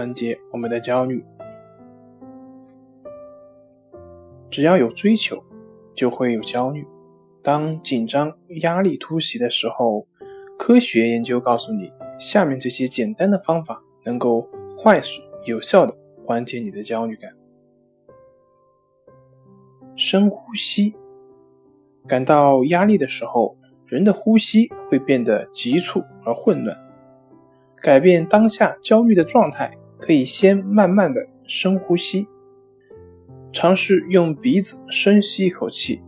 缓解我们的焦虑。只要有追求，就会有焦虑。当紧张、压力突袭的时候，科学研究告诉你，下面这些简单的方法能够快速、有效的缓解你的焦虑感。深呼吸。感到压力的时候，人的呼吸会变得急促而混乱。改变当下焦虑的状态。可以先慢慢的深呼吸，尝试用鼻子深吸一口气，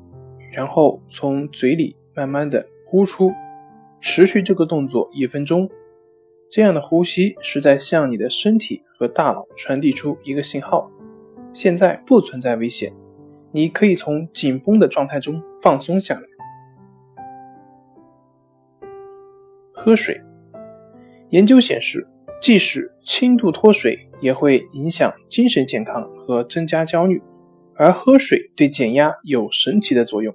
然后从嘴里慢慢的呼出，持续这个动作一分钟。这样的呼吸是在向你的身体和大脑传递出一个信号：现在不存在危险，你可以从紧绷的状态中放松下来。喝水，研究显示。即使轻度脱水，也会影响精神健康和增加焦虑。而喝水对减压有神奇的作用，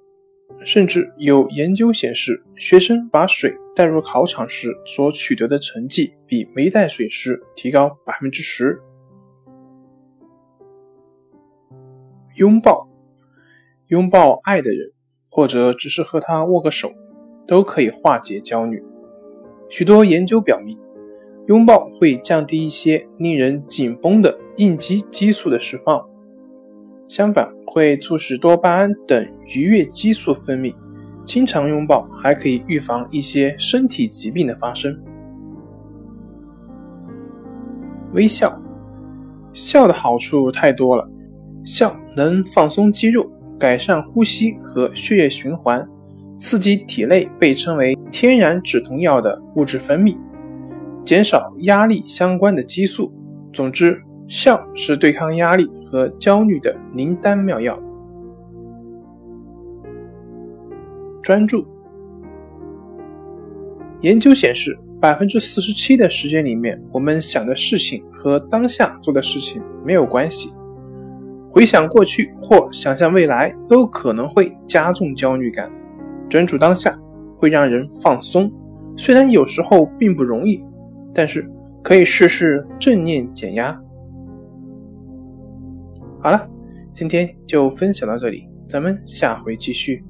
甚至有研究显示，学生把水带入考场时所取得的成绩，比没带水时提高百分之十。拥抱，拥抱爱的人，或者只是和他握个手，都可以化解焦虑。许多研究表明。拥抱会降低一些令人紧绷的应激激素的释放，相反会促使多巴胺等愉悦激素分泌。经常拥抱还可以预防一些身体疾病的发生。微笑，笑的好处太多了，笑能放松肌肉，改善呼吸和血液循环，刺激体内被称为天然止痛药的物质分泌。减少压力相关的激素。总之，笑是对抗压力和焦虑的灵丹妙药。专注。研究显示，百分之四十七的时间里面，我们想的事情和当下做的事情没有关系。回想过去或想象未来，都可能会加重焦虑感。专注当下会让人放松，虽然有时候并不容易。但是可以试试正念减压。好了，今天就分享到这里，咱们下回继续。